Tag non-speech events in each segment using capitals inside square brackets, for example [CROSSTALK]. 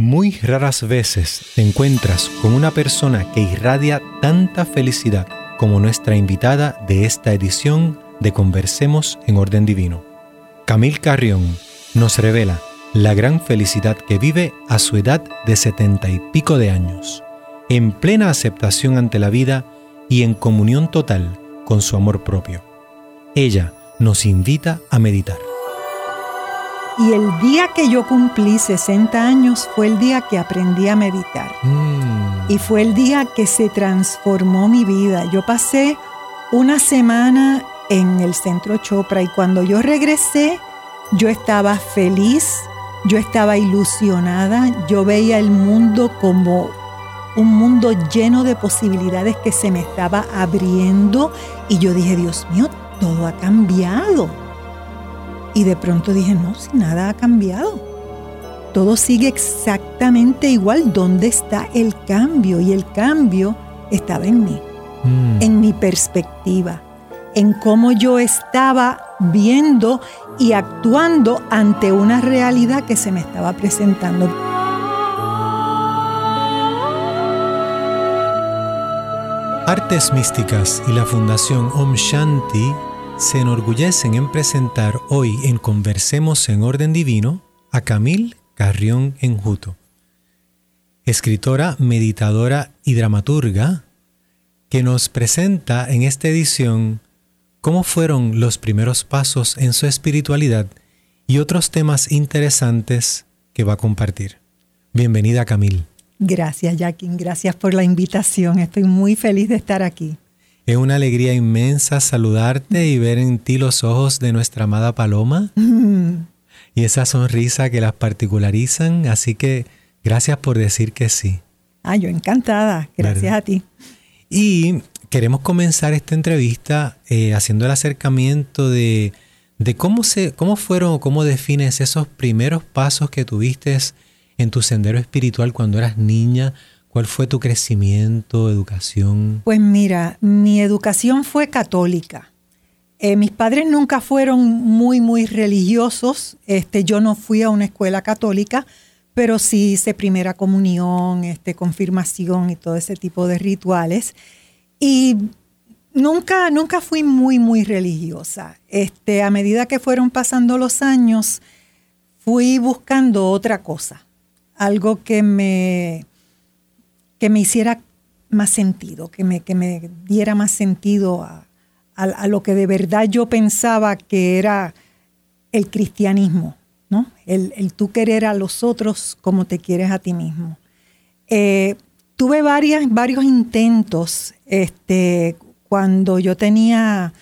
Muy raras veces te encuentras con una persona que irradia tanta felicidad como nuestra invitada de esta edición de Conversemos en Orden Divino. Camille Carrión nos revela la gran felicidad que vive a su edad de setenta y pico de años, en plena aceptación ante la vida y en comunión total con su amor propio. Ella nos invita a meditar. Y el día que yo cumplí 60 años fue el día que aprendí a meditar. Mm. Y fue el día que se transformó mi vida. Yo pasé una semana en el centro Chopra y cuando yo regresé, yo estaba feliz, yo estaba ilusionada, yo veía el mundo como un mundo lleno de posibilidades que se me estaba abriendo y yo dije, Dios mío, todo ha cambiado. Y de pronto dije, no, si nada ha cambiado. Todo sigue exactamente igual. ¿Dónde está el cambio? Y el cambio estaba en mí, Mm. en mi perspectiva, en cómo yo estaba viendo y actuando ante una realidad que se me estaba presentando. Artes Místicas y la Fundación Om Shanti se enorgullecen en presentar hoy en Conversemos en Orden Divino a Camille Carrión Enjuto, escritora, meditadora y dramaturga, que nos presenta en esta edición cómo fueron los primeros pasos en su espiritualidad y otros temas interesantes que va a compartir. Bienvenida Camille. Gracias, Jacqueline. Gracias por la invitación. Estoy muy feliz de estar aquí. Es una alegría inmensa saludarte y ver en ti los ojos de nuestra amada Paloma y esa sonrisa que las particularizan. Así que gracias por decir que sí. Ah, yo encantada. Gracias ¿Verdad? a ti. Y queremos comenzar esta entrevista eh, haciendo el acercamiento de, de cómo, se, cómo fueron o cómo defines esos primeros pasos que tuviste en tu sendero espiritual cuando eras niña. ¿Cuál fue tu crecimiento, educación? Pues mira, mi educación fue católica. Eh, mis padres nunca fueron muy, muy religiosos. Este, yo no fui a una escuela católica, pero sí hice primera comunión, este, confirmación y todo ese tipo de rituales. Y nunca, nunca fui muy, muy religiosa. Este, a medida que fueron pasando los años, fui buscando otra cosa, algo que me, que me hiciera más sentido, que me, que me diera más sentido a, a- lo que de verdad yo pensaba que era el cristianismo, ¿no? El, el tú querer a los otros como te quieres a ti mismo. Eh, tuve varios intentos este, cuando yo tenía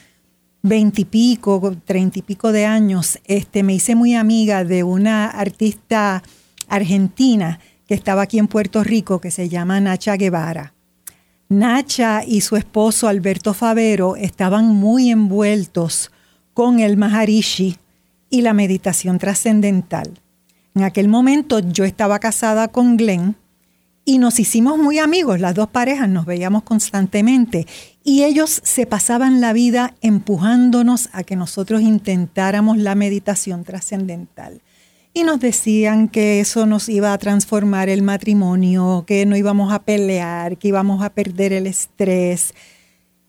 veintipico, treinta y pico de años, este, me hice muy amiga de una artista argentina que estaba aquí en Puerto Rico, que se llama Nacha Guevara. Nacha y su esposo Alberto Favero estaban muy envueltos con el Maharishi y la meditación trascendental. En aquel momento yo estaba casada con Glenn y nos hicimos muy amigos, las dos parejas nos veíamos constantemente y ellos se pasaban la vida empujándonos a que nosotros intentáramos la meditación trascendental. Y nos decían que eso nos iba a transformar el matrimonio, que no íbamos a pelear, que íbamos a perder el estrés.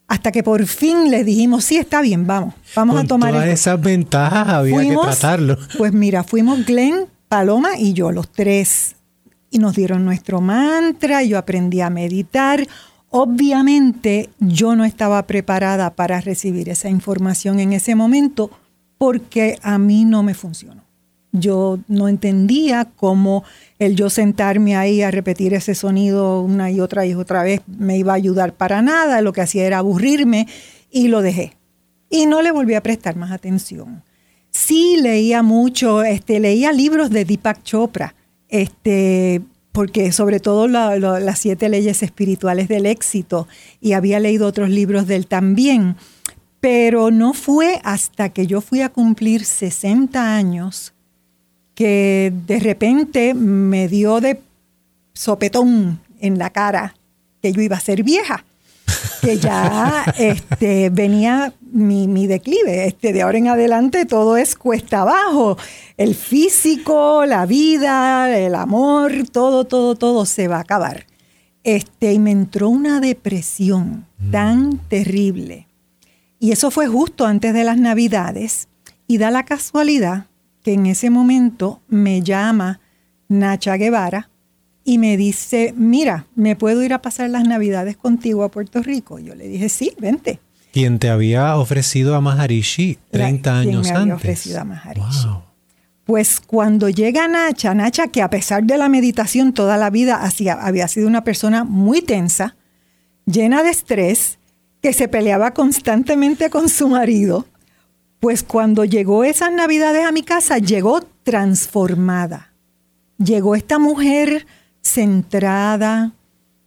Hasta que por fin les dijimos, sí, está bien, vamos, vamos Con a tomar todas el esas ventajas había Fuimos- que tratarlo. [LAUGHS] Pues mira, fuimos Glenn, Paloma y yo, los tres. Y nos dieron nuestro mantra, yo aprendí a meditar. Obviamente yo no estaba preparada para recibir esa información en ese momento porque a mí no me funcionó. Yo no entendía cómo el yo sentarme ahí a repetir ese sonido una y otra y otra vez me iba a ayudar para nada. Lo que hacía era aburrirme y lo dejé. Y no le volví a prestar más atención. Sí leía mucho, este, leía libros de Deepak Chopra, este, porque sobre todo la- la- las siete leyes espirituales del éxito, y había leído otros libros de él también. Pero no fue hasta que yo fui a cumplir 60 años que de repente me dio de sopetón en la cara que yo iba a ser vieja. que ya [LAUGHS] este, venía mi, mi, declive. Este, de ahora en adelante todo es cuesta abajo. El físico, la vida, el amor, todo, todo, todo se va a acabar. Este, y me entró una depresión mm. tan terrible. Y eso fue justo antes de las Navidades. Y da la casualidad que en ese momento me llama Nacha Guevara y me dice, mira, ¿me puedo ir a pasar las Navidades contigo a Puerto Rico? Yo le dije, sí, vente. Quien te había ofrecido a Maharishi 30 años me antes. Había ofrecido a Maharishi. Pues cuando llega Nacha, Nacha, que a pesar de la meditación toda la vida había sido una persona muy tensa, llena de estrés, que se peleaba constantemente con su marido, pues cuando llegó esas navidades a mi casa, llegó transformada. Llegó esta mujer centrada,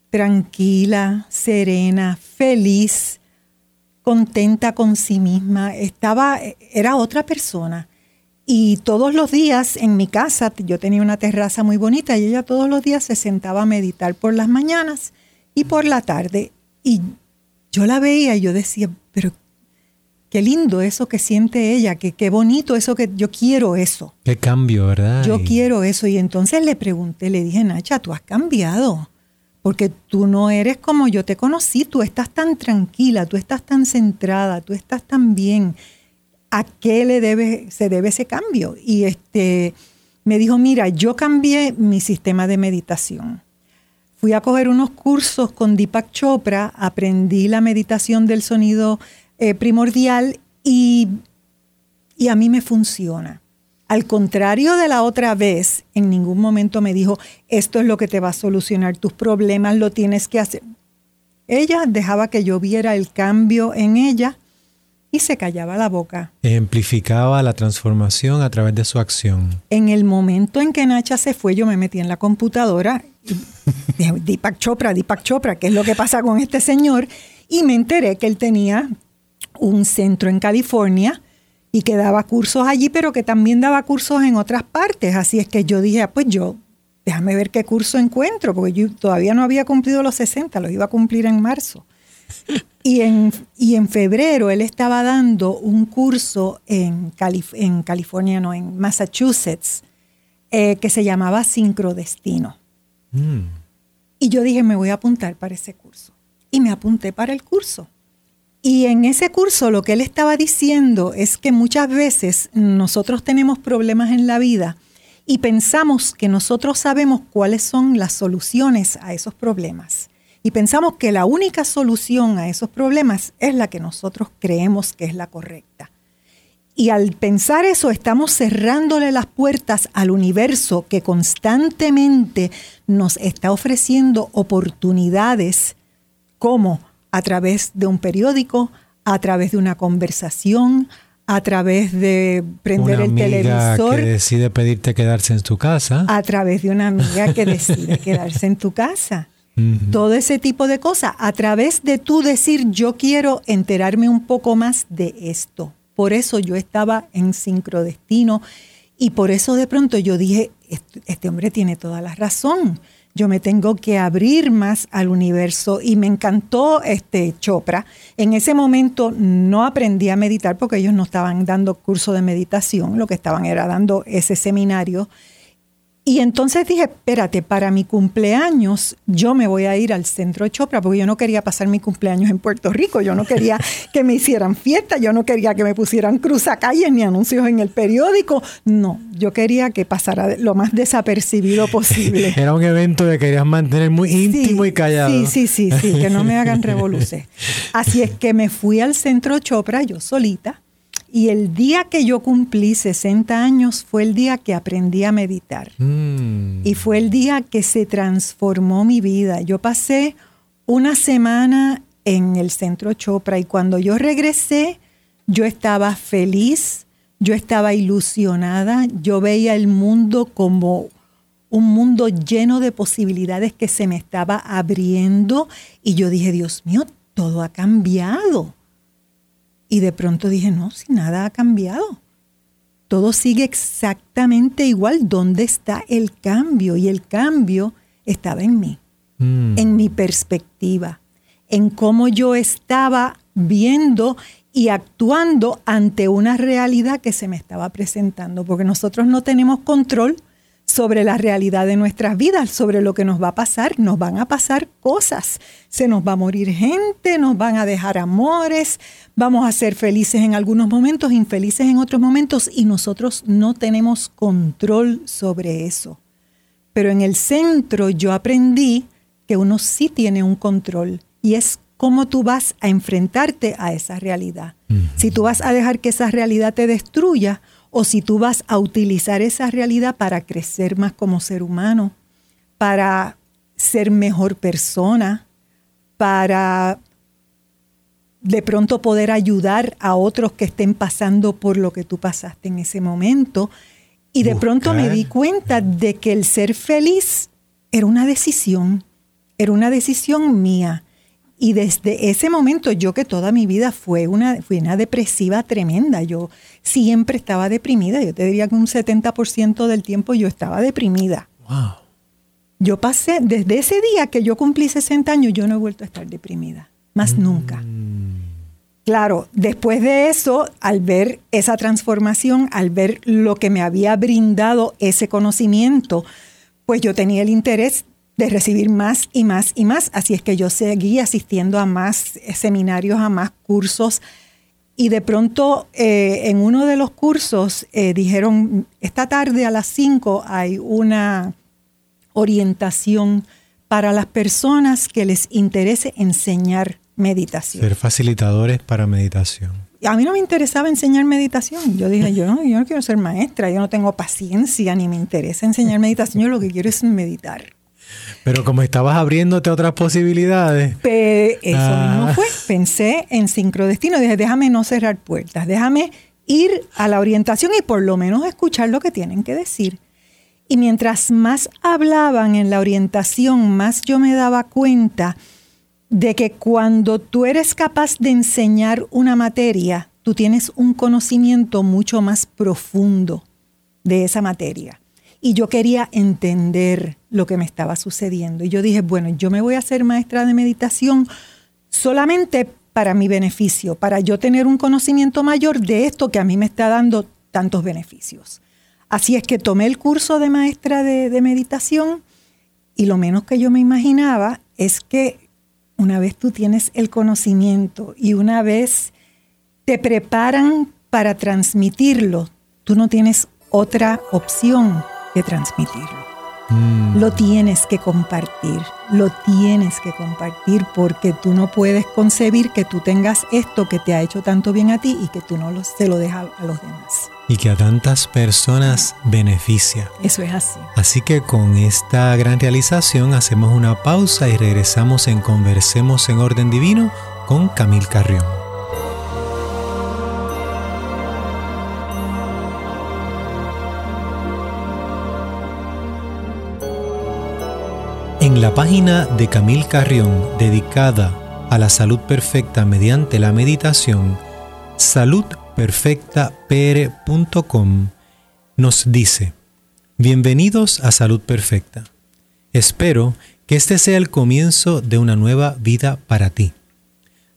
tranquila, serena, feliz, contenta con sí misma. Estaba, era otra persona. Y todos los días en mi casa, yo tenía una terraza muy bonita y ella todos los días se sentaba a meditar por las mañanas y por la tarde. Y yo la veía y yo decía, pero qué lindo eso que siente ella, que qué bonito eso que yo quiero eso. Qué cambio, ¿verdad? Yo quiero eso. Y entonces le pregunté, le dije, Nacha, tú has cambiado. Porque tú no eres como yo te conocí, tú estás tan tranquila, tú estás tan centrada, tú estás tan bien. ¿A qué le debe, se debe ese cambio? Y este me dijo, mira, yo cambié mi sistema de meditación. Fui a coger unos cursos con Deepak Chopra, aprendí la meditación del sonido eh, primordial y, y a mí me funciona. Al contrario de la otra vez, en ningún momento me dijo, esto es lo que te va a solucionar tus problemas, lo tienes que hacer. Ella dejaba que yo viera el cambio en ella y se callaba la boca. Ejemplificaba la transformación a través de su acción. En el momento en que Nacha se fue, yo me metí en la computadora, [LAUGHS] Deepak Chopra, Deepak Chopra, ¿qué es lo que pasa con este señor? Y me enteré que él tenía un centro en California y que daba cursos allí, pero que también daba cursos en otras partes. Así es que yo dije, ah, pues yo, déjame ver qué curso encuentro, porque yo todavía no había cumplido los 60, los iba a cumplir en marzo. [LAUGHS] Y en, y en febrero él estaba dando un curso en, en California, no, en Massachusetts, eh, que se llamaba Sincrodestino. Mm. Y yo dije, me voy a apuntar para ese curso. Y me apunté para el curso. Y en ese curso lo que él estaba diciendo es que muchas veces nosotros tenemos problemas en la vida y pensamos que nosotros sabemos cuáles son las soluciones a esos problemas. Y pensamos que la única solución a esos problemas es la que nosotros creemos que es la correcta. Y al pensar eso estamos cerrándole las puertas al universo que constantemente nos está ofreciendo oportunidades como a través de un periódico, a través de una conversación, a través de prender una el amiga televisor. que decide pedirte quedarse en tu casa. A través de una amiga que decide [LAUGHS] quedarse en tu casa. Todo ese tipo de cosas. A través de tú decir, yo quiero enterarme un poco más de esto. Por eso yo estaba en sincrodestino y por eso de pronto yo dije, este, este hombre tiene toda la razón yo me tengo que abrir más al universo y me encantó este Chopra. En ese momento no aprendí a meditar porque ellos no estaban dando curso de meditación, lo que estaban era dando ese seminario y entonces dije, espérate, para mi cumpleaños yo me voy a ir al centro de Chopra porque yo no quería pasar mi cumpleaños en Puerto Rico, yo no quería [LAUGHS] que me hicieran fiesta, yo no quería que me pusieran cruzacalles ni anuncios en el periódico, no, yo quería que pasara lo más desapercibido posible. [LAUGHS] Era un evento que querías mantener muy íntimo y callado. Sí, sí, sí, sí, que no me hagan revoluciones. [LAUGHS] Así es que me fui al centro Chopra yo solita y el día que yo cumplí 60 años fue el día que aprendí a meditar. Mm. Y fue el día que se transformó mi vida. Yo pasé una semana en el centro Chopra y cuando yo regresé, yo estaba feliz, yo estaba ilusionada, yo veía el mundo como un mundo lleno de posibilidades que se me estaba abriendo y yo dije, Dios mío, todo ha cambiado y de pronto dije, no, si nada ha cambiado. Todo sigue exactamente igual. ¿Dónde está el cambio? Y el cambio estaba en mí, mm. en mi perspectiva, en cómo yo estaba viendo y actuando ante una realidad que se me estaba presentando, porque nosotros no tenemos control sobre la realidad de nuestras vidas, sobre lo que nos va a pasar. Nos van a pasar cosas. Se nos va a morir gente, nos van a dejar amores, vamos a ser felices en algunos momentos, infelices en otros momentos y nosotros no tenemos control sobre eso. Pero en el centro yo aprendí que uno sí tiene un control y es cómo tú vas a enfrentarte a esa realidad. Si tú vas a dejar que esa realidad te destruya o si tú vas a utilizar esa realidad para crecer más como ser humano, para ser mejor persona, para de pronto poder ayudar a otros que estén pasando por lo que tú pasaste en ese momento. Y de pronto me di cuenta de que el ser feliz era una decisión, era una decisión mía. Y desde ese momento, yo que toda mi vida fue una, fui una depresiva tremenda, yo siempre estaba deprimida, yo te diría que un 70% del tiempo yo estaba deprimida. Wow. Yo pasé, desde ese día que yo cumplí 60 años, yo no he vuelto a estar deprimida, más mm. nunca. Claro, después de eso, al ver esa transformación, al ver lo que me había brindado ese conocimiento, pues yo tenía el interés de recibir más y más y más. Así es que yo seguí asistiendo a más seminarios, a más cursos. Y de pronto eh, en uno de los cursos eh, dijeron, esta tarde a las 5 hay una orientación para las personas que les interese enseñar meditación. Ser facilitadores para meditación. A mí no me interesaba enseñar meditación. Yo dije, yo no, yo no quiero ser maestra, yo no tengo paciencia ni me interesa enseñar meditación, yo lo que quiero es meditar. Pero como estabas abriéndote otras posibilidades. eso ah. fue. Pensé en sincrodestino. Dije, déjame no cerrar puertas. Déjame ir a la orientación y por lo menos escuchar lo que tienen que decir. Y mientras más hablaban en la orientación, más yo me daba cuenta de que cuando tú eres capaz de enseñar una materia, tú tienes un conocimiento mucho más profundo de esa materia y yo quería entender lo que me estaba sucediendo. Y yo dije, bueno, yo me voy a hacer maestra de meditación solamente para mi beneficio, para yo tener un conocimiento mayor de esto que a mí me está dando tantos beneficios. Así es que tomé el curso de maestra de, de meditación y lo menos que yo me imaginaba es que una vez tú tienes el conocimiento y una vez te preparan para transmitirlo, tú no tienes otra opción que transmitirlo. Mm. Lo tienes que compartir, lo tienes que compartir porque tú no puedes concebir que tú tengas esto que te ha hecho tanto bien a ti y que tú no lo, se lo dejas a los demás. Y que a tantas personas beneficia. Eso es así. Así que con esta gran realización hacemos una pausa y regresamos en Conversemos en Orden Divino con Camil Carrión. La página de Camil Carrión dedicada a la salud perfecta mediante la meditación, saludperfectapr.com nos dice, Bienvenidos a Salud Perfecta. Espero que este sea el comienzo de una nueva vida para ti.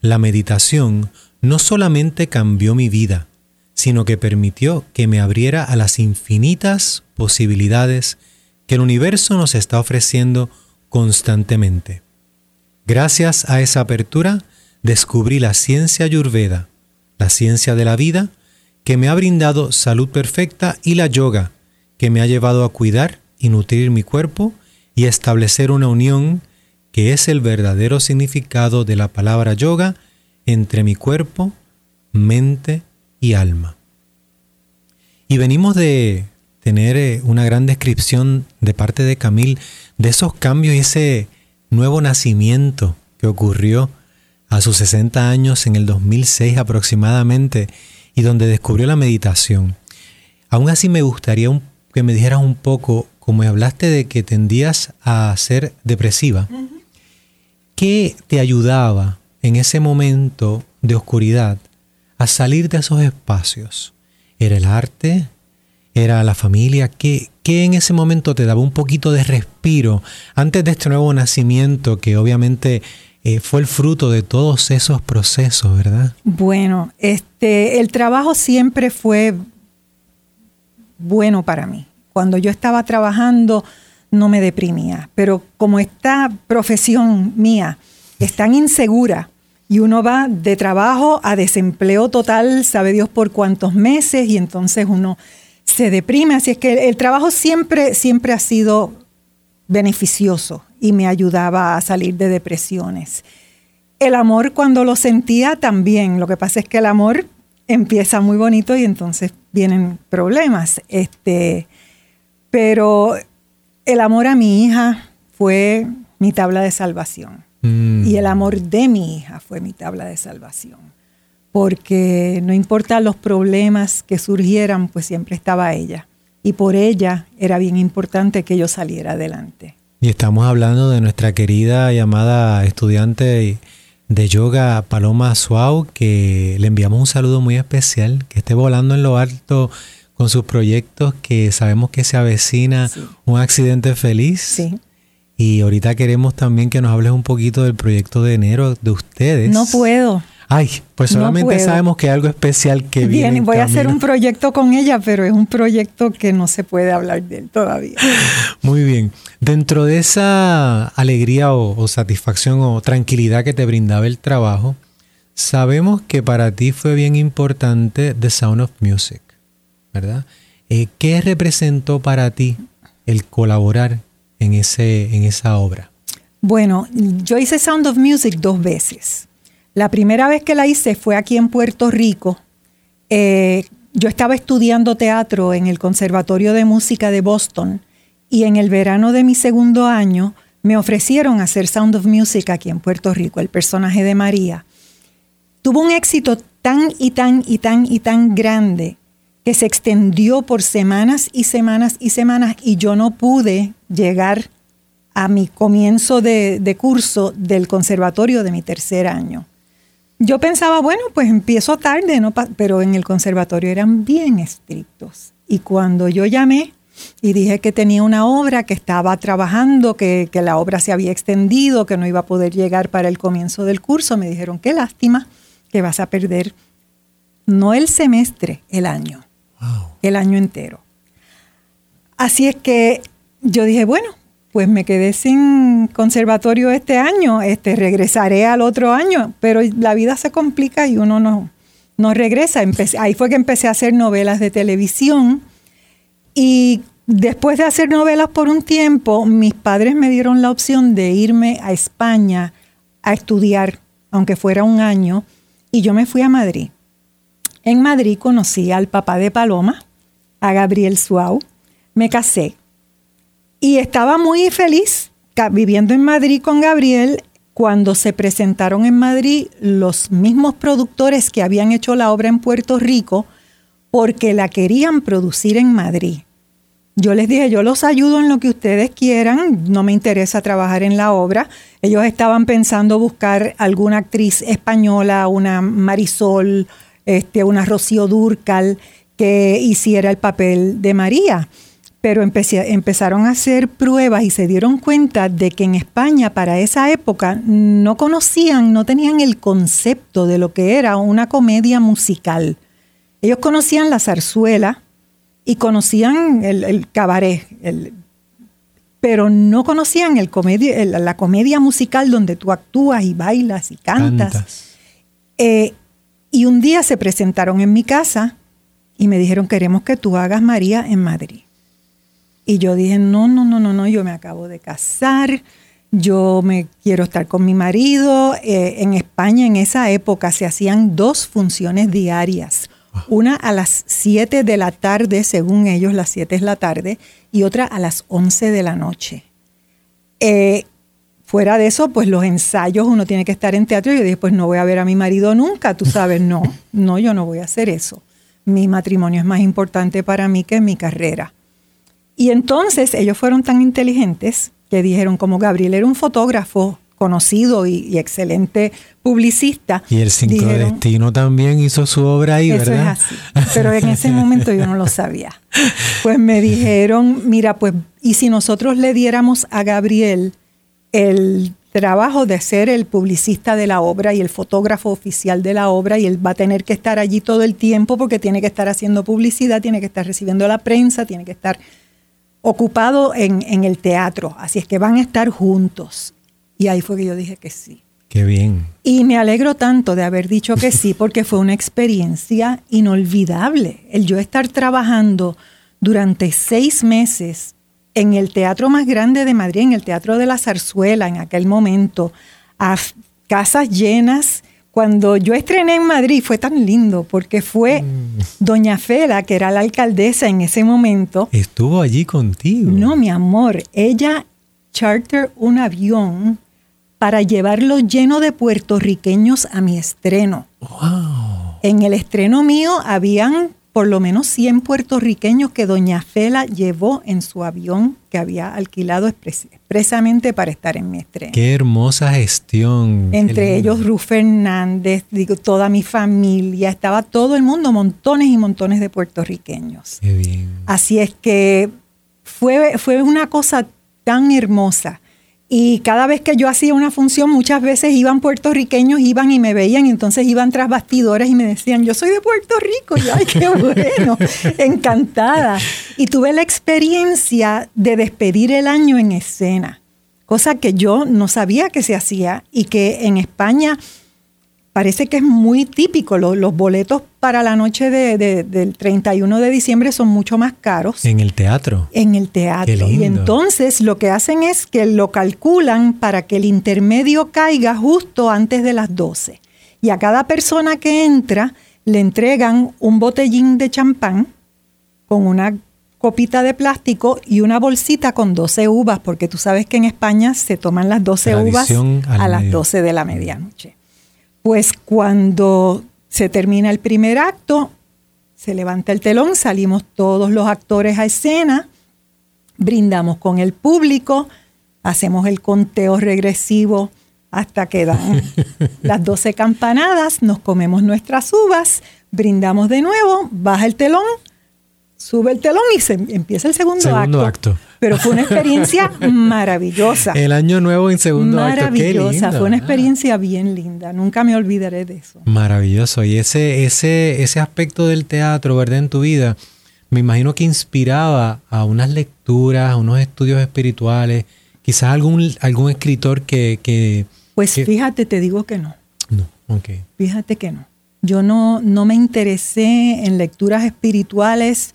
La meditación no solamente cambió mi vida, sino que permitió que me abriera a las infinitas posibilidades que el universo nos está ofreciendo constantemente. Gracias a esa apertura descubrí la ciencia ayurveda, la ciencia de la vida, que me ha brindado salud perfecta y la yoga, que me ha llevado a cuidar y nutrir mi cuerpo y establecer una unión que es el verdadero significado de la palabra yoga entre mi cuerpo, mente y alma. Y venimos de tener eh, una gran descripción de parte de Camil de esos cambios y ese nuevo nacimiento que ocurrió a sus 60 años en el 2006 aproximadamente y donde descubrió la meditación. Aún así me gustaría que me dijeras un poco, como hablaste de que tendías a ser depresiva, ¿qué te ayudaba en ese momento de oscuridad a salir de esos espacios? ¿Era el arte? ¿Era la familia? ¿Qué, ¿Qué en ese momento te daba un poquito de respiro antes de este nuevo nacimiento que obviamente eh, fue el fruto de todos esos procesos, ¿verdad? Bueno, este, el trabajo siempre fue bueno para mí. Cuando yo estaba trabajando no me deprimía, pero como esta profesión mía es tan insegura y uno va de trabajo a desempleo total, sabe Dios por cuántos meses, y entonces uno se deprime. Así es que el trabajo siempre, siempre ha sido beneficioso y me ayudaba a salir de depresiones. El amor cuando lo sentía también. Lo que pasa es que el amor empieza muy bonito y entonces vienen problemas. Este, pero el amor a mi hija fue mi tabla de salvación. Mm. Y el amor de mi hija fue mi tabla de salvación. Porque no importa los problemas que surgieran, pues siempre estaba ella. Y por ella era bien importante que yo saliera adelante. Y estamos hablando de nuestra querida llamada estudiante de yoga Paloma Suau, que le enviamos un saludo muy especial, que esté volando en lo alto con sus proyectos, que sabemos que se avecina un accidente feliz. Sí. Y ahorita queremos también que nos hables un poquito del proyecto de enero de ustedes. No puedo. Ay, pues solamente sabemos que hay algo especial que viene. Bien, voy a hacer un proyecto con ella, pero es un proyecto que no se puede hablar de él todavía. Muy bien. Dentro de esa alegría o, satisfacción o tranquilidad que te brindaba el trabajo, sabemos que para ti fue bien importante The Sound of Music, ¿verdad? Eh, ¿Qué representó para ti el colaborar en, ese, en esa obra? Bueno, yo hice Sound of Music dos veces. La primera vez que la hice fue aquí en Puerto Rico. Eh, yo estaba estudiando teatro en el Conservatorio de Música de Boston y en el verano de mi segundo año me ofrecieron hacer Sound of Music aquí en Puerto Rico, el personaje de María. Tuvo un éxito tan y tan y tan y tan grande que se extendió por semanas y semanas y semanas y yo no pude llegar a mi comienzo de, curso del conservatorio de mi tercer año. Yo pensaba, bueno, pues empiezo tarde, ¿no? pero en el conservatorio eran bien estrictos. Y cuando yo llamé y dije que tenía una obra, que estaba trabajando, que, que, la obra se había extendido, que no iba a poder llegar para el comienzo del curso, me dijeron, qué lástima que vas a perder no el semestre, el año el año entero. Así es que yo dije, bueno, pues me quedé sin conservatorio este año, este, regresaré al otro año, pero la vida se complica y uno no, no regresa. ahí fue que empecé a hacer novelas de televisión y después de hacer novelas por un tiempo, mis padres me dieron la opción de irme a España a estudiar, aunque fuera un año, y yo me fui a Madrid. En Madrid conocí al papá de Paloma, a Gabriel Suau, me casé y estaba muy feliz viviendo en Madrid con Gabriel cuando se presentaron en Madrid los mismos productores que habían hecho la obra en Puerto Rico porque la querían producir en Madrid. Yo les dije, yo los ayudo en lo que ustedes quieran, no me interesa trabajar en la obra. Ellos estaban pensando buscar alguna actriz española, una Marisol, este, una Rocío Durcal que hiciera el papel de María. Pero empezaron a hacer pruebas y se dieron cuenta de que en España para esa época no conocían, no tenían el concepto de lo que era una comedia musical. Ellos conocían la zarzuela y conocían el, cabaret, pero no conocían el comedia, la comedia musical donde tú actúas y bailas y cantas. Eh, y un día se presentaron en mi casa y me dijeron, queremos que tú hagas María en Madrid. Y yo dije, no, no, no, no, no, yo me acabo de casar, yo me quiero estar con mi marido. Eh, en España en esa época se hacían dos funciones diarias, una a las 7 de la tarde, según ellos las 7 es la tarde, y otra a las 11 de la noche. Eh, Fuera de eso, pues los ensayos, uno tiene que estar en teatro. Yo dije, pues no voy a ver a mi marido nunca, tú sabes, no, no, yo no voy a hacer eso. Mi matrimonio es más importante para mí que mi carrera. Y entonces ellos fueron tan inteligentes que dijeron, como Gabriel era un fotógrafo conocido y, excelente publicista. Y el Cinco de Destino también hizo su obra ahí, eso ¿verdad? Es así. Pero en ese momento yo no lo sabía. [LAUGHS] Pues me dijeron, mira, pues, ¿y si nosotros le diéramos a Gabriel el, trabajo de ser el publicista de la obra y el fotógrafo oficial de la obra y él va a tener que estar allí todo el tiempo porque tiene que estar haciendo publicidad, tiene que estar recibiendo la prensa, tiene que estar ocupado en, en el teatro. Así es que van a estar juntos. Y ahí fue que yo dije que sí. Qué bien. Y me alegro tanto de haber dicho que sí porque fue una experiencia inolvidable. El yo estar trabajando durante seis meses en el teatro más grande de Madrid, en el Teatro de la Zarzuela, en aquel momento, a casas llenas. Cuando yo estrené en Madrid fue tan lindo porque fue mm. Doña Fela, que era la alcaldesa en ese momento. Estuvo allí contigo. No, mi amor, ella charter un avión para llevarlo lleno de puertorriqueños a mi estreno. Wow. En el estreno mío habían por lo menos 100 puertorriqueños que doña Fela llevó en su avión que había alquilado expresamente para estar en mi estreno. Qué hermosa gestión. Entre ellos Ruth Fernández, digo, toda mi familia, estaba todo el mundo, montones y montones de puertorriqueños. Qué bien. Así es que fue, fue una cosa tan hermosa. Y cada vez que yo hacía una función, muchas veces iban puertorriqueños, iban y me veían, y entonces iban tras bastidores y me decían, yo soy de Puerto Rico, y ay, qué [LAUGHS] bueno, encantada. Y tuve la experiencia de despedir el año en escena, cosa que yo no sabía que se hacía y que en España parece que es muy típico. Los, boletos para la noche del 31 de diciembre son mucho más caros. En el teatro. En el teatro. Y entonces lo que hacen es que lo calculan para que el intermedio caiga justo antes de las 12. Y a cada persona que entra le entregan un botellín de champán con una copita de plástico y una bolsita con 12 uvas, porque tú sabes que en España se toman las 12 uvas a las 12 de la medianoche. Pues cuando se termina el primer acto, se levanta el telón, salimos todos los actores a escena, brindamos con el público, hacemos el conteo regresivo hasta que dan [LAUGHS] las 12 campanadas, nos comemos nuestras uvas, brindamos de nuevo, baja el telón, sube el telón y se empieza el segundo, acto. Pero fue una experiencia [LAUGHS] maravillosa. El año nuevo en segundo acto. Maravillosa, fue una experiencia bien linda. Nunca me olvidaré de eso. Maravilloso. Y ese, ese, ese aspecto del teatro, ¿verdad? En tu vida, me imagino que inspiraba a unas lecturas, a unos estudios espirituales, quizás algún, algún escritor que... pues fíjate, te digo que no. No, ok. Fíjate que no. Yo no, no me interesé en lecturas espirituales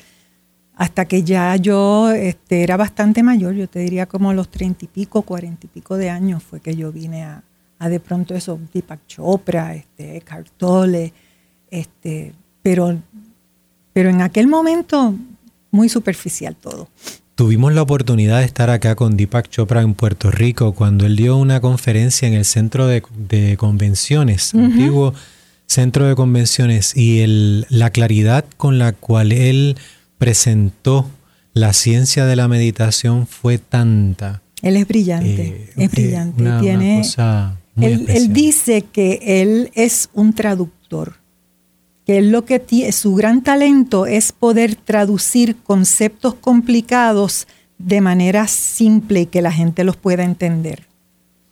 hasta que ya yo este, era bastante mayor, yo te diría como los treinta y pico, cuarenta y pico de años fue que yo vine a, de pronto eso, Deepak Chopra, este, Cartole, este, pero, pero en aquel momento muy superficial todo. Tuvimos la oportunidad de estar acá con Deepak Chopra en Puerto Rico cuando él dio una conferencia en el centro de, convenciones, antiguo centro de convenciones, y el, la claridad con la cual él presentó la ciencia de la meditación fue tanta. Él es brillante, eh, es brillante. Tiene, él, dice que él es un traductor, que él lo que tiene, su gran talento es poder traducir conceptos complicados de manera simple y que la gente los pueda entender.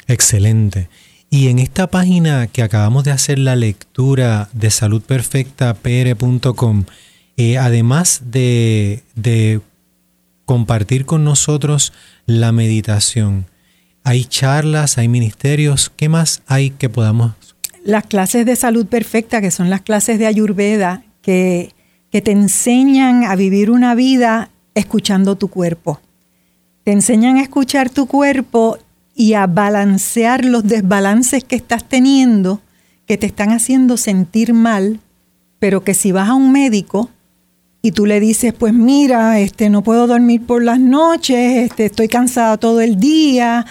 Excelente. Y en esta página que acabamos de hacer la lectura de saludperfectapr.com, además de, compartir con nosotros la meditación, hay charlas, hay ministerios, ¿qué más hay que podamos? Las clases de salud perfecta, que son las clases de Ayurveda, que, que te enseñan a vivir una vida escuchando tu cuerpo. Te enseñan a escuchar tu cuerpo y a balancear los desbalances que estás teniendo, que te están haciendo sentir mal, pero que si vas a un médico, y tú le dices, pues mira, este, no puedo dormir por las noches, este, estoy cansada todo el día,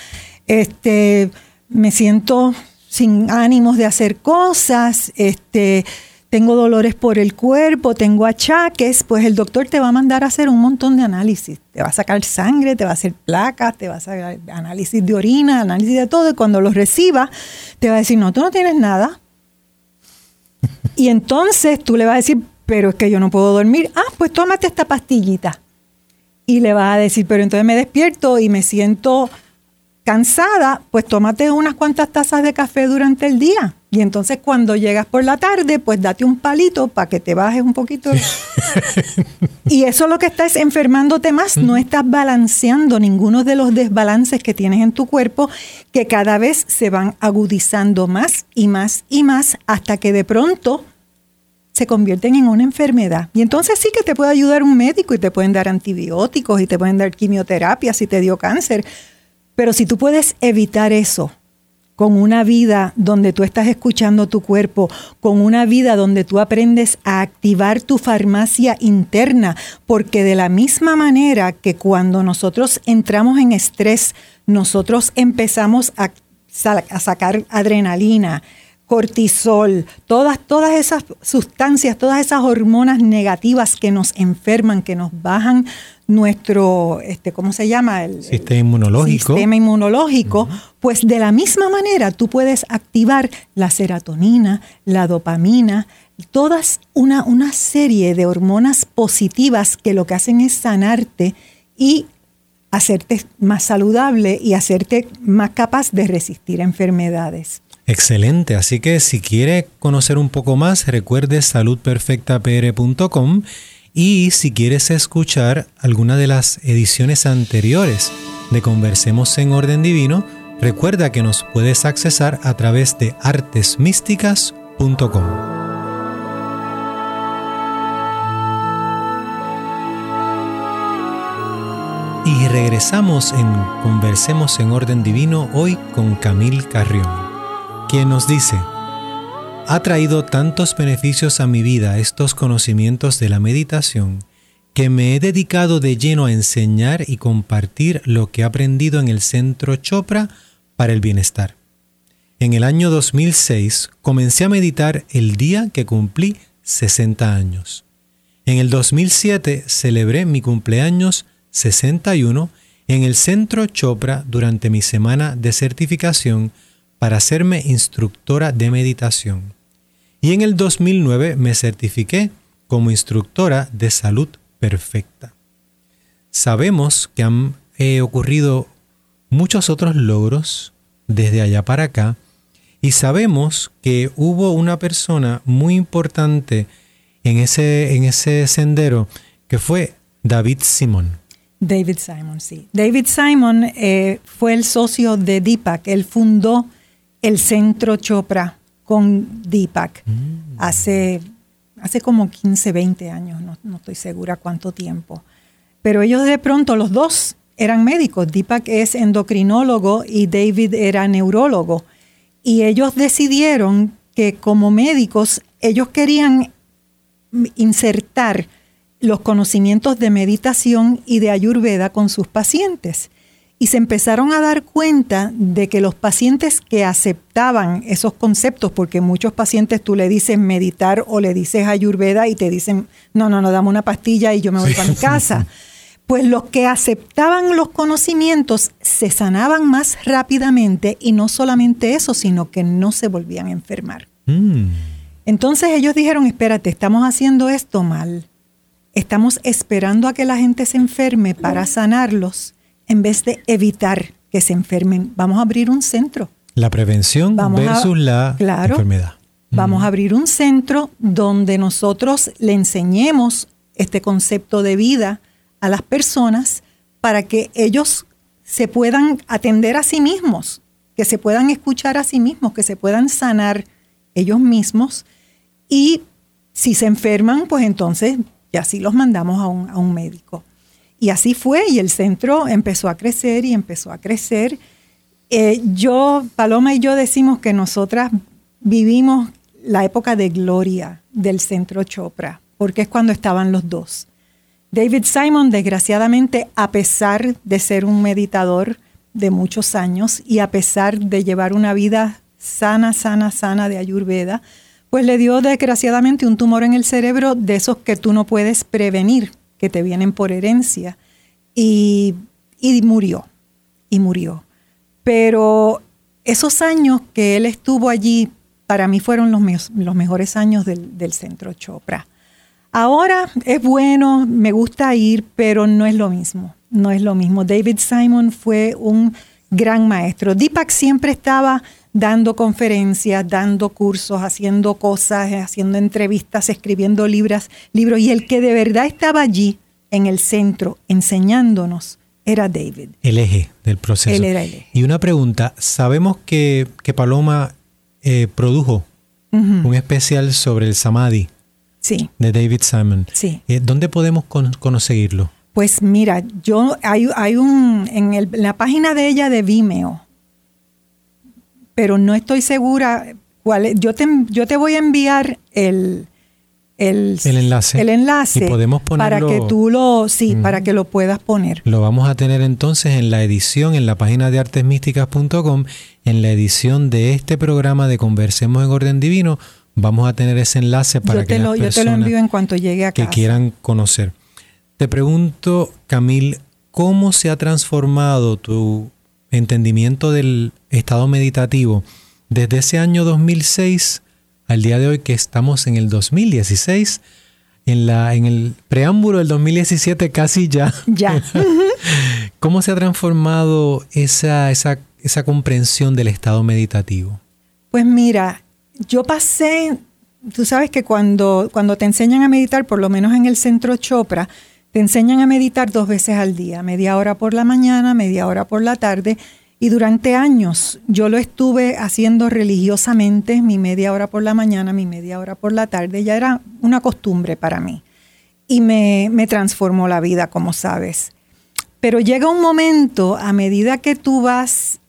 este, me siento sin ánimos de hacer cosas, este, tengo dolores por el cuerpo, tengo achaques, pues el doctor te va a mandar a hacer un montón de análisis. Te va a sacar sangre, te va a hacer placas, te va a sacar análisis de orina, análisis de todo, y cuando lo reciba, te va a decir, no, tú no tienes nada. Y entonces tú le vas a decir, pero es que yo no puedo dormir. Ah, pues tómate esta pastillita. Y le vas a decir, pero entonces me despierto y me siento cansada, pues tómate unas cuantas tazas de café durante el día. Y entonces cuando llegas por la tarde, pues date un palito para que te bajes un poquito. y eso lo que estás enfermándote más, no estás balanceando ninguno de los desbalances que tienes en tu cuerpo, que cada vez se van agudizando más y más y más hasta que de pronto se convierten en una enfermedad. Y entonces sí que te puede ayudar un médico y te pueden dar antibióticos y te pueden dar quimioterapia si te dio cáncer pero si tú puedes evitar eso con una vida donde tú estás escuchando tu cuerpo, con una vida donde tú aprendes a activar tu farmacia interna, porque de la misma manera que cuando nosotros entramos en estrés, nosotros empezamos a, sacar adrenalina, cortisol, todas, todas esas sustancias, todas esas hormonas negativas que nos enferman, que nos bajan nuestro, este, ¿cómo se llama? El sistema inmunológico. Sistema inmunológico, pues de la misma manera tú puedes activar la serotonina, la dopamina, todas una, una serie de hormonas positivas que lo que hacen es sanarte y hacerte más saludable y hacerte más capaz de resistir enfermedades. Excelente, así que si quiere conocer un poco más, recuerde saludperfectapr.com y si quieres escuchar alguna de las ediciones anteriores de Conversemos en Orden Divino, recuerda que nos puedes accesar a través de artesmísticas.com. Y regresamos en Conversemos en Orden Divino hoy con Camil Carrión, quien nos dice, ha traído tantos beneficios a mi vida estos conocimientos de la meditación que me he dedicado de lleno a enseñar y compartir lo que he aprendido en el Centro Chopra para el Bienestar. En el año 2006 comencé a meditar el día que cumplí 60 años. En el 2007 celebré mi cumpleaños 61 en el Centro Chopra durante mi semana de certificación para hacerme instructora de meditación y en el 2009 me certifiqué como instructora de salud perfecta. Sabemos que han eh, ocurrido muchos otros logros desde allá para acá y sabemos que hubo una persona muy importante en ese, en ese sendero que fue David Simon. David Simon, sí. David Simon eh, fue el socio de Deepak. Él fundó el Centro Chopra con Deepak mm. hace, hace como 15, 20 años, no, estoy segura cuánto tiempo. Pero ellos de pronto, los dos eran médicos. Deepak es endocrinólogo y David era neurólogo. Y ellos decidieron que como médicos ellos querían insertar los conocimientos de meditación y de ayurveda con sus pacientes y se empezaron a dar cuenta de que los pacientes que aceptaban esos conceptos, porque muchos pacientes tú le dices meditar o le dices ayurveda y te dicen, no, no, no, dame una pastilla y yo me voy para mi casa. [LAUGHS] Pues los que aceptaban los conocimientos se sanaban más rápidamente y no solamente eso, sino que no se volvían a enfermar. Mm. Entonces ellos dijeron, espérate, estamos haciendo esto mal. Estamos esperando a que la gente se enferme para sanarlos en vez de evitar que se enfermen. Vamos a abrir un centro. La prevención versus la enfermedad. Vamos a abrir un centro donde nosotros le enseñemos este concepto de vida a las personas para que ellos se puedan atender a sí mismos, que se puedan escuchar a sí mismos, que se puedan sanar ellos mismos y si se enferman, pues entonces ya sí los mandamos a un, a un médico. Y así fue, y el centro empezó a crecer y empezó a crecer. Eh, yo, Paloma y yo decimos que nosotras vivimos la época de gloria del centro Chopra, porque es cuando estaban los dos. David Simon, desgraciadamente, a pesar de ser un meditador de muchos años y a pesar de llevar una vida sana, sana, sana de Ayurveda, pues le dio desgraciadamente un tumor en el cerebro de esos que tú no puedes prevenir que te vienen por herencia. Y, murió, y murió. Pero esos años que él estuvo allí, para mí fueron los, los mejores años del, del centro Chopra. Ahora es bueno, me gusta ir, pero no es lo mismo. No es lo mismo. David Simon fue un gran maestro. Deepak siempre estaba dando conferencias, dando cursos, haciendo cosas, haciendo entrevistas, escribiendo libros, libros. Y el que de verdad estaba allí en el centro enseñándonos era David. El eje del proceso. Él era el eje. Y una pregunta, sabemos que, que Paloma eh, produjo un especial sobre el Samadhi sí. de David Simon. Sí. Eh, ¿Dónde podemos con conseguirlo? Pues mira, yo hay, hay un en, el, en la página de ella de Vimeo, pero no estoy segura cuál es. Yo te, yo te voy a enviar el, el, El enlace. el enlace Y podemos para ponerlo- que tú lo, sí, para que lo puedas poner. Lo vamos a tener entonces en la edición, en la página de artesmísticas.com, en la edición de este programa de Conversemos en Orden Divino, vamos a tener ese enlace para Yo que te, lo, las yo te lo personas envío en cuanto llegue a que quieran conocer. Te pregunto, Camil, ¿cómo se ha transformado tu entendimiento del estado meditativo desde ese año 2006 al día de hoy que estamos en el 2016? En, la, en el preámbulo del 2017 casi ya. Ya. [LAUGHS] ¿Cómo se ha transformado esa, esa, esa comprensión del estado meditativo? Pues mira, yo pasé, tú sabes que cuando, cuando te enseñan a meditar, por lo menos en el centro Chopra, te enseñan a meditar dos veces al día, media hora por la mañana, media hora por la tarde. Y durante años yo lo estuve haciendo religiosamente, mi media hora por la mañana, mi media hora por la tarde. Ya era una costumbre para mí. Y me, me transformó la vida, como sabes. Pero llega un momento, a medida que tú vas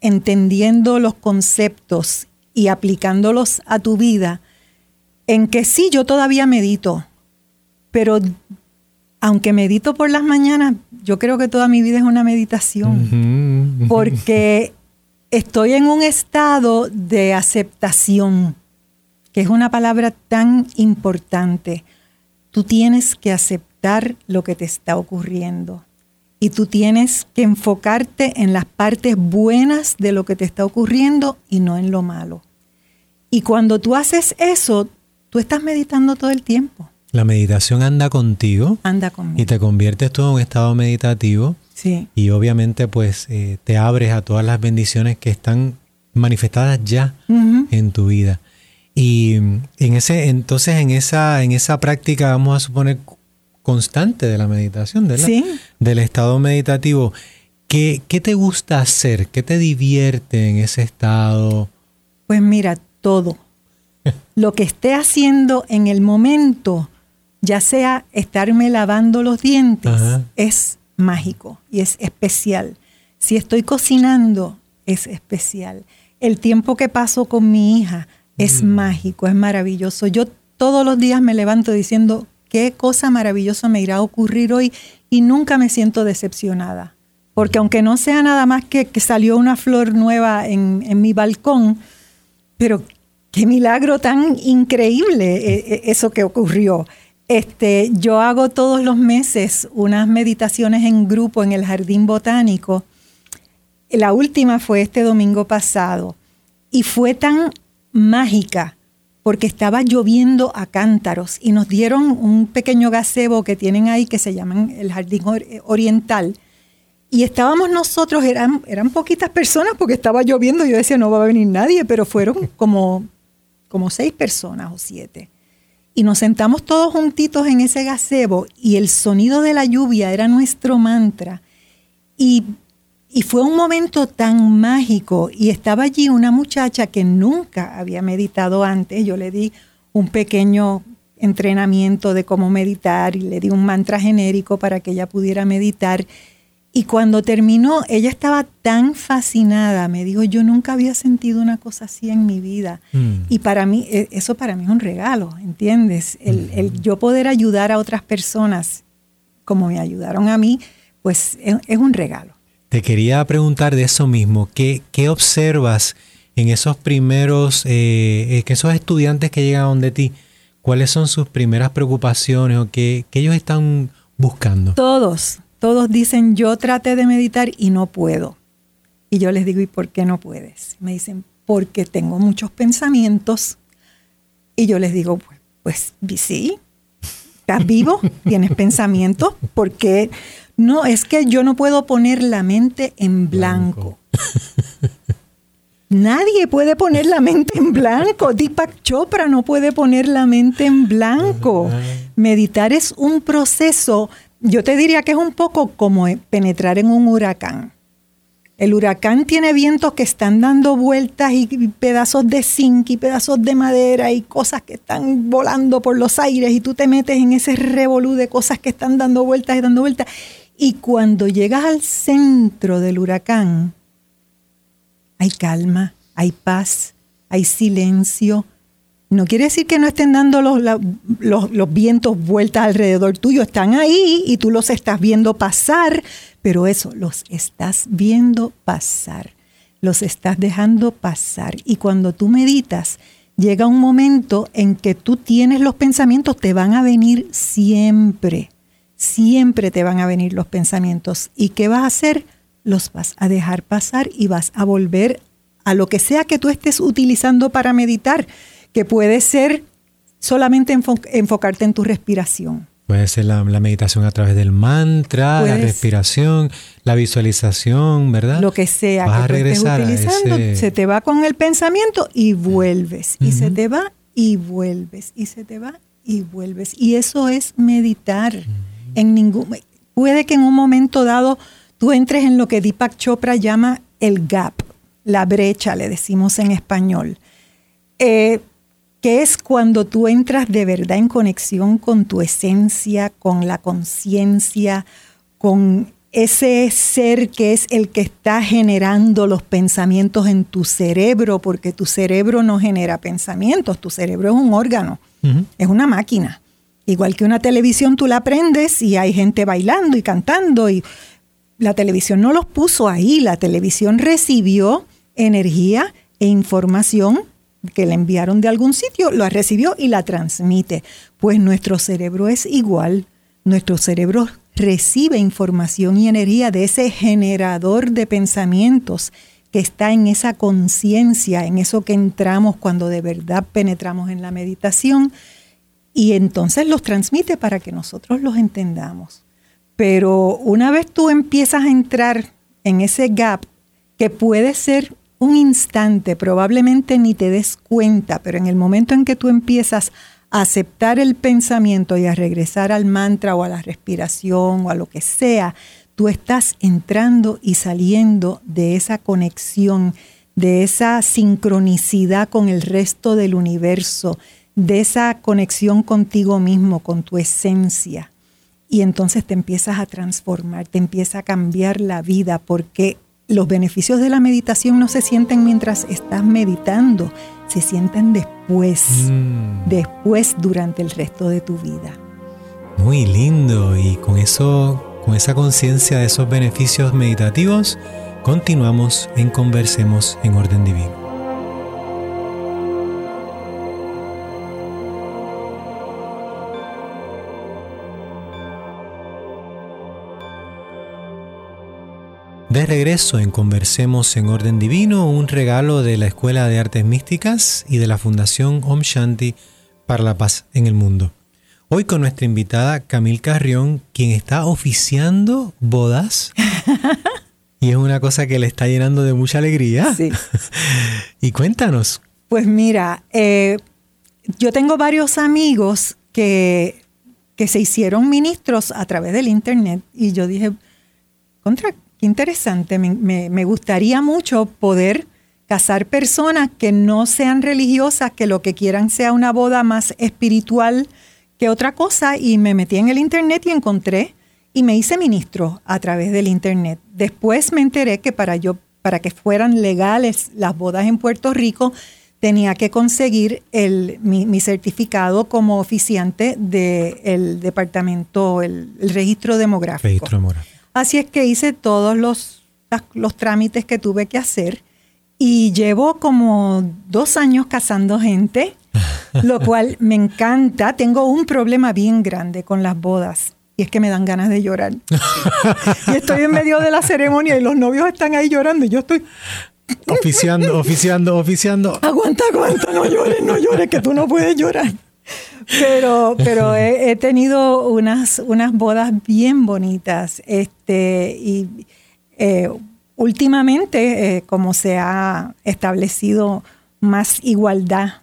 entendiendo los conceptos y aplicándolos a tu vida, en que sí, yo todavía medito, pero aunque medito por las mañanas, yo creo que toda mi vida es una meditación, porque estoy en un estado de aceptación, que es una palabra tan importante. Tú tienes que aceptar lo que te está ocurriendo y tú tienes que enfocarte en las partes buenas de lo que te está ocurriendo y no en lo malo. Y cuando tú haces eso, tú estás meditando todo el tiempo. La meditación anda contigo Anda conmigo. y te conviertes tú en un estado meditativo Sí, y obviamente pues eh, te abres a todas las bendiciones que están manifestadas ya en tu vida. Y en ese, entonces en esa, en esa práctica vamos a suponer constante de la meditación, ¿verdad? Sí. Del estado meditativo. ¿Qué, ¿Qué te gusta hacer? ¿Qué te divierte en ese estado? Pues mira, todo. [LAUGHS] Lo que esté haciendo en el momento, ya sea estarme lavando los dientes, Ajá. es mágico y es especial. Si estoy cocinando, es especial. El tiempo que paso con mi hija es mágico, es maravilloso. Yo todos los días me levanto diciendo, qué cosa maravillosa me irá a ocurrir hoy y nunca me siento decepcionada. Porque aunque no sea nada más que que salió una flor nueva en, en mi balcón, pero qué milagro tan increíble eh, eh, eso que ocurrió. Este, yo hago todos los meses unas meditaciones en grupo en el jardín botánico. La última fue este domingo pasado y fue tan mágica porque estaba lloviendo a cántaros y nos dieron un pequeño gazebo que tienen ahí que se llaman el jardín or- oriental. Y estábamos nosotros, eran, eran poquitas personas porque estaba lloviendo. Yo decía, no va a venir nadie, pero fueron como, como seis personas o siete. Y nos sentamos todos juntitos en ese gazebo y el sonido de la lluvia era nuestro mantra. Y, y fue un momento tan mágico. Y estaba allí una muchacha que nunca había meditado antes. Yo le di un pequeño entrenamiento de cómo meditar y le di un mantra genérico para que ella pudiera meditar. Y cuando terminó, ella estaba tan fascinada, me dijo, yo nunca había sentido una cosa así en mi vida. Mm. Y para mí, e- eso para mí es un regalo, ¿entiendes? El, el yo poder ayudar a otras personas como me ayudaron a mí, pues es, es un regalo. Te quería preguntar de eso mismo. ¿Qué, qué observas en esos primeros, eh, eh, que esos estudiantes que llegan donde ti? ¿Cuáles son sus primeras preocupaciones o qué, qué ellos están buscando? Todos, todos dicen, yo traté de meditar y no puedo. Y yo les digo, ¿y por qué no puedes? Me dicen, porque tengo muchos pensamientos. Y yo les digo, pues, pues sí, estás vivo, [LAUGHS] tienes pensamientos, ¿por qué No, es que yo no puedo poner la mente en blanco. Nadie puede poner la mente en blanco. [LAUGHS] Deepak Chopra no puede poner la mente en blanco. Meditar es un proceso, yo te diría que es un poco como penetrar en un huracán. El huracán tiene vientos que están dando vueltas y pedazos de zinc y pedazos de madera y cosas que están volando por los aires y tú te metes en ese revolú de cosas que están dando vueltas y dando vueltas. Y cuando llegas al centro del huracán, hay calma, hay paz, hay silencio. No quiere decir que no estén dando los, vientos vueltas alrededor tuyo, están ahí y tú los estás viendo pasar, pero eso, los estás viendo pasar, los estás dejando pasar. Y cuando tú meditas, llega un momento en que tú tienes los pensamientos, te van a venir siempre siempre te van a venir los pensamientos. ¿Y qué vas a hacer? Los vas a dejar pasar y vas a volver a lo que sea que tú estés utilizando para meditar, que puede ser solamente enfocarte en tu respiración. Puede ser la, meditación a través del mantra, la respiración, la visualización, ¿verdad? Lo que sea que tú estés utilizando, se te va con el pensamiento y vuelves. Y se te va y vuelves. Y se te va y vuelves. Y eso es meditar en ningún puede que en un momento dado tú entres en lo que Deepak Chopra llama el gap, la brecha, le decimos en español, eh, que es cuando tú entras de verdad en conexión con tu esencia, con la conciencia, con ese ser que es el que está generando los pensamientos en tu cerebro, porque tu cerebro no genera pensamientos, tu cerebro es un órgano, es una máquina. Igual que una televisión tú la prendes y hay gente bailando y cantando y la televisión no los puso ahí, la televisión recibió energía e información que le enviaron de algún sitio, lo recibió y la transmite. Pues nuestro cerebro es igual, nuestro cerebro recibe información y energía de ese generador de pensamientos que está en esa conciencia, en eso que entramos cuando de verdad penetramos en la meditación y entonces los transmite para que nosotros los entendamos. Pero una vez tú empiezas a entrar en ese gap, que puede ser un instante, probablemente ni te des cuenta, pero en el momento en que tú empiezas a aceptar el pensamiento y a regresar al mantra o a la respiración o a lo que sea, tú estás entrando y saliendo de esa conexión, de esa sincronicidad con el resto del universo, de esa conexión contigo mismo, con tu esencia. Y entonces te empiezas a transformar, te empieza a cambiar la vida, porque los beneficios de la meditación no se sienten mientras estás meditando, se sienten después, mm. después durante el resto de tu vida. Muy lindo y con eso, con esa conciencia de esos beneficios meditativos, continuamos en Conversemos en Orden Divino. De regreso en Conversemos en Orden Divino, un regalo de la Escuela de Artes Místicas y de la Fundación Om Shanti para la Paz en el Mundo. Hoy con nuestra invitada Camil Carrión, quien está oficiando bodas. [LAUGHS] y es una cosa que le está llenando de mucha alegría. Sí. [LAUGHS] y cuéntanos. Pues mira, eh, yo tengo varios amigos que, que se hicieron ministros a través del Internet y yo dije, contra, Qué interesante. Me, gustaría mucho poder casar personas que no sean religiosas, que lo que quieran sea una boda más espiritual que otra cosa. Y me metí en el internet y encontré y me hice ministro a través del internet. Después me enteré que para yo, para que fueran legales las bodas en Puerto Rico, tenía que conseguir el, mi, certificado como oficiante del departamento, el, registro demográfico. Registro demográfico. Así es que hice todos los, los trámites que tuve que hacer y llevo como dos años casando gente, [LAUGHS] lo cual me encanta. Tengo un problema bien grande con las bodas y es que me dan ganas de llorar. y estoy en medio de la ceremonia y los novios están ahí llorando y yo estoy... Oficiando, oficiando, oficiando. [LAUGHS] Aguanta, aguanta, no llores, no llores, que tú no puedes llorar. Pero [LAUGHS] pero he, tenido unas, unas bodas bien bonitas. Este, y eh, últimamente, eh, como se ha establecido más igualdad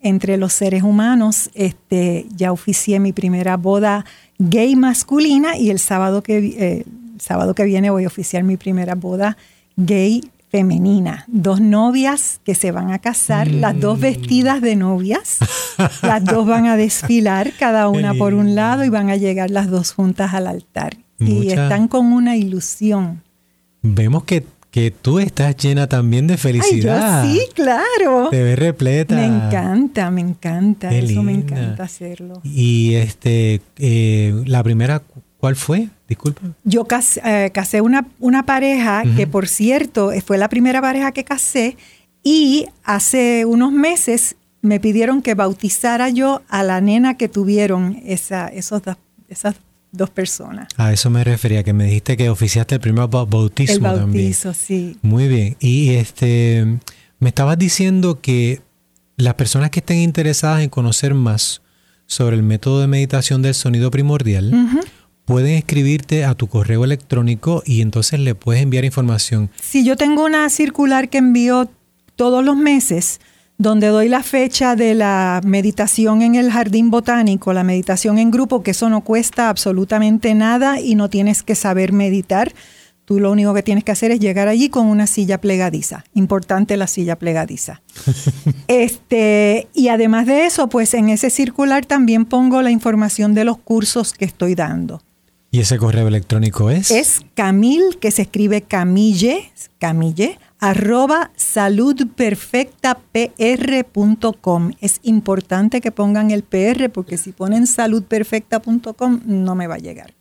entre los seres humanos, este, ya oficié mi primera boda gay masculina y el sábado que, eh, sábado que viene voy a oficiar mi primera boda gay femenina. Dos novias que se van a casar, las dos mm. vestidas de novias. las dos van a desfilar, cada una por un lado, y van a llegar las dos juntas al altar. Y están con una ilusión. Vemos que, que, tú estás llena también de felicidad. sí, claro. Te ves repleta. Me encanta, me encanta. Eso me encanta hacerlo. Y este, eh, la primera, ¿cuál fue? Disculpa. Yo casé, eh, una, una, pareja que, por cierto, fue la primera pareja que casé y hace unos meses me pidieron que bautizara yo a la nena que tuvieron esa, esos esas dos personas. A eso me refería, que me dijiste que oficiaste el primer bautismo el bautizo, sí. Muy bien. Y este, me estabas diciendo que las personas que estén interesadas en conocer más sobre el método de meditación del sonido primordial, pueden escribirte a tu correo electrónico y entonces le puedes enviar información. Si yo tengo una circular que envío todos los meses, donde doy la fecha de la meditación en el jardín botánico, la meditación en grupo, que eso no cuesta absolutamente nada y no tienes que saber meditar. Tú lo único que tienes que hacer es llegar allí con una silla plegadiza. Importante la silla plegadiza. [LAUGHS] este, y además de eso, pues en ese circular también pongo la información de los cursos que estoy dando. ¿Y ese correo electrónico es? Es Camil, que se escribe Camille, Camille, arroba saludperfectapr.com. Es importante que pongan el PR porque si ponen saludperfecta.com no me va a llegar.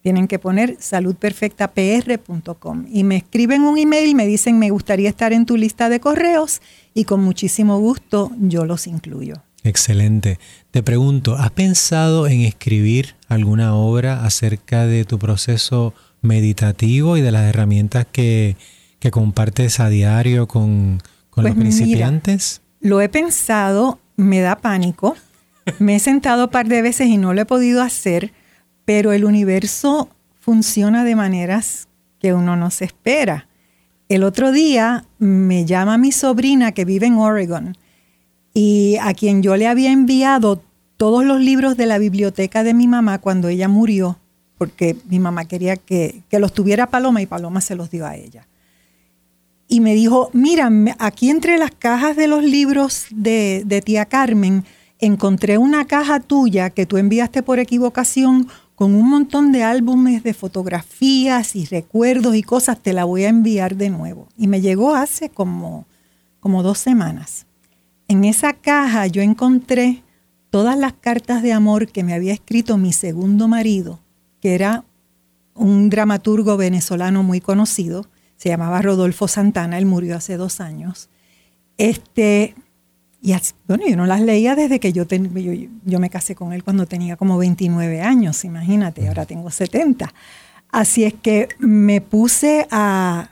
Tienen que poner saludperfectapr.com y me escriben un email, me dicen me gustaría estar en tu lista de correos y con muchísimo gusto yo los incluyo. Excelente. Te pregunto, ¿has pensado en escribir alguna obra acerca de tu proceso meditativo y de las herramientas que, compartes a diario con, los pues principiantes? lo he pensado, me da pánico. Me he sentado un par de veces y no lo he podido hacer, pero el universo funciona de maneras que uno no se espera. El otro día me llama mi sobrina que vive en Oregon y a quien yo le había enviado todos los libros de la biblioteca de mi mamá cuando ella murió, porque mi mamá quería que, los tuviera Paloma y Paloma se los dio a ella. Y me dijo, mira, aquí entre las cajas de los libros de, de tía Carmen, encontré una caja tuya que tú enviaste por equivocación con un montón de álbumes de fotografías y recuerdos y cosas, te la voy a enviar de nuevo. Y me llegó hace como, como dos semanas. En esa caja yo encontré todas las cartas de amor que me había escrito mi segundo marido, que era un dramaturgo venezolano muy conocido, se llamaba Rodolfo Santana, él murió hace dos años. Este, y bueno, yo no las leía desde que yo, yo, yo, me casé con él cuando tenía como 29 años, imagínate, ahora tengo 70. Así es que me puse a,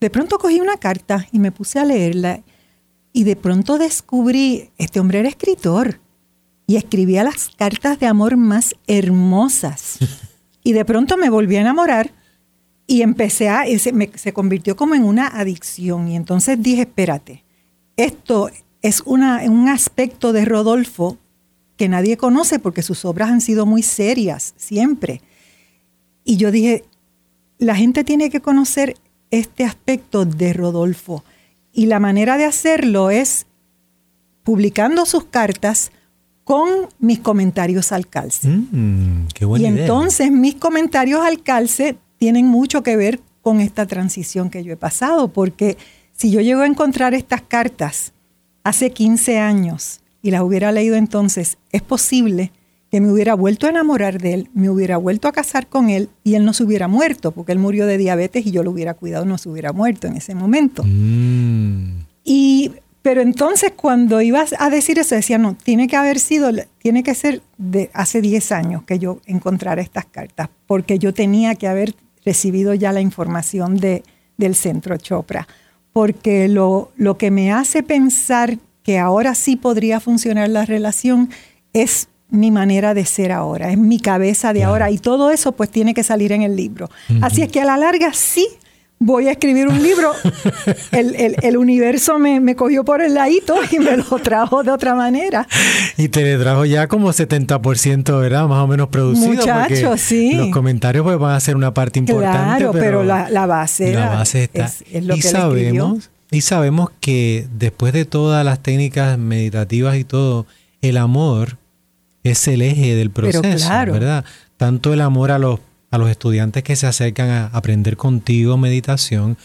de pronto cogí una carta y me puse a leerla y de pronto descubrí, este hombre era escritor y escribía las cartas de amor más hermosas. [LAUGHS] Y de pronto me volví a enamorar y empecé a, se, se convirtió como en una adicción. Y entonces dije, espérate, esto es una, un aspecto de Rodolfo que nadie conoce porque sus obras han sido muy serias siempre. Y yo dije, la gente tiene que conocer este aspecto de Rodolfo. Y la manera de hacerlo es publicando sus cartas con mis comentarios al calce. Mm, y entonces mis comentarios al calce tienen mucho que ver con esta transición que yo he pasado, porque si yo llego a encontrar estas cartas hace 15 años y las hubiera leído entonces, es posible que me hubiera vuelto a enamorar de él, me hubiera vuelto a casar con él y él no se hubiera muerto, porque él murió de diabetes y yo lo hubiera cuidado, no se hubiera muerto en ese momento. Mm. Y, pero entonces cuando ibas a decir eso, decía, no, tiene que haber sido, tiene que ser de hace 10 años que yo encontrara estas cartas, porque yo tenía que haber recibido ya la información de, del centro Chopra, porque lo, lo que me hace pensar que ahora sí podría funcionar la relación, es mi manera de ser ahora, es mi cabeza de ahora y todo eso pues tiene que salir en el libro. Así es que a la larga sí voy a escribir un libro. [LAUGHS] El, universo me, cogió por el ladito y me lo trajo de otra manera. Y te trajo ya como 70%, ¿verdad? Más o menos producido. Muchachos, sí. Los comentarios pues van a ser una parte importante. Claro, pero, la, base, la base está. Es, lo y que sabemos, Y sabemos que después de todas las técnicas meditativas y todo, el amor es el eje del proceso, ¿verdad? Tanto el amor a los a los estudiantes que se acercan a aprender contigo meditación,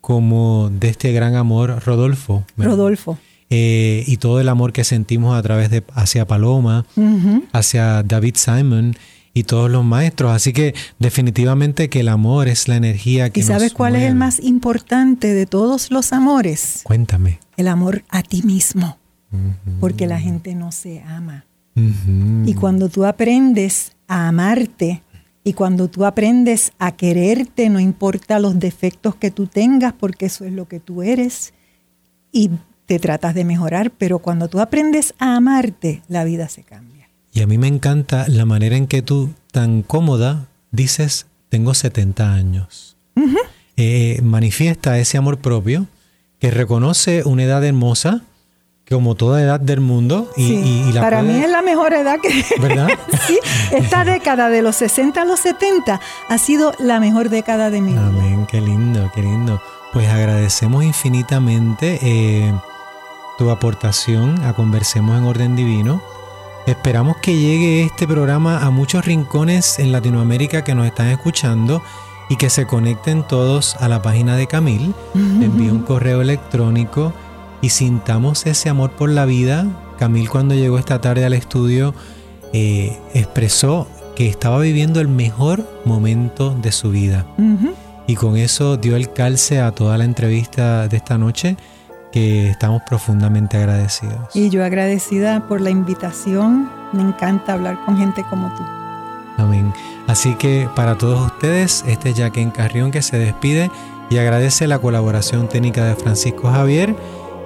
como de este gran amor, Rodolfo. Rodolfo. Eh, y todo el amor que sentimos a través de hacia Paloma, hacia David Simon y todos los maestros. Así que definitivamente que el amor es la energía que... ¿Y sabes cuál es el más importante de todos los amores? Cuéntame. El amor a ti mismo, porque la gente no se ama. Y cuando tú aprendes a amarte, y cuando tú aprendes a quererte, no importa los defectos que tú tengas, porque eso es lo que tú eres, y te tratas de mejorar, pero cuando tú aprendes a amarte, la vida se cambia. Y a mí me encanta la manera en que tú, tan cómoda, dices, tengo 70 años. Eh, manifiesta ese amor propio, que reconoce una edad hermosa, como toda edad del mundo. Y, para mí es la mejor edad que... [LAUGHS] ¿Verdad? sí, esta década de los 60 a los 70 ha sido la mejor década de mi vida. Amén, qué lindo, qué lindo. Pues agradecemos infinitamente eh, tu aportación a Conversemos en Orden Divino. Esperamos que llegue este programa a muchos rincones en Latinoamérica que nos están escuchando y que se conecten todos a la página de Camil. Envío un correo electrónico y sintamos ese amor por la vida. Camil cuando llegó esta tarde al estudio eh, expresó que estaba viviendo el mejor momento de su vida. Y con eso dio el calce a toda la entrevista de esta noche, que estamos profundamente agradecidos. Y yo agradecida por la invitación. Me encanta hablar con gente como tú. Amén. Así que para todos ustedes, este es Jacqueline Carrión que se despide y agradece la colaboración técnica de Francisco Javier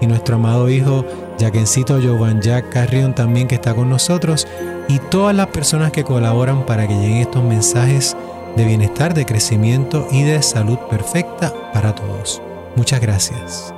y nuestro amado hijo Jaquencito Jovan Jack Carrión también que está con nosotros y todas las personas que colaboran para que lleguen estos mensajes de bienestar, de crecimiento y de salud perfecta para todos. Muchas gracias.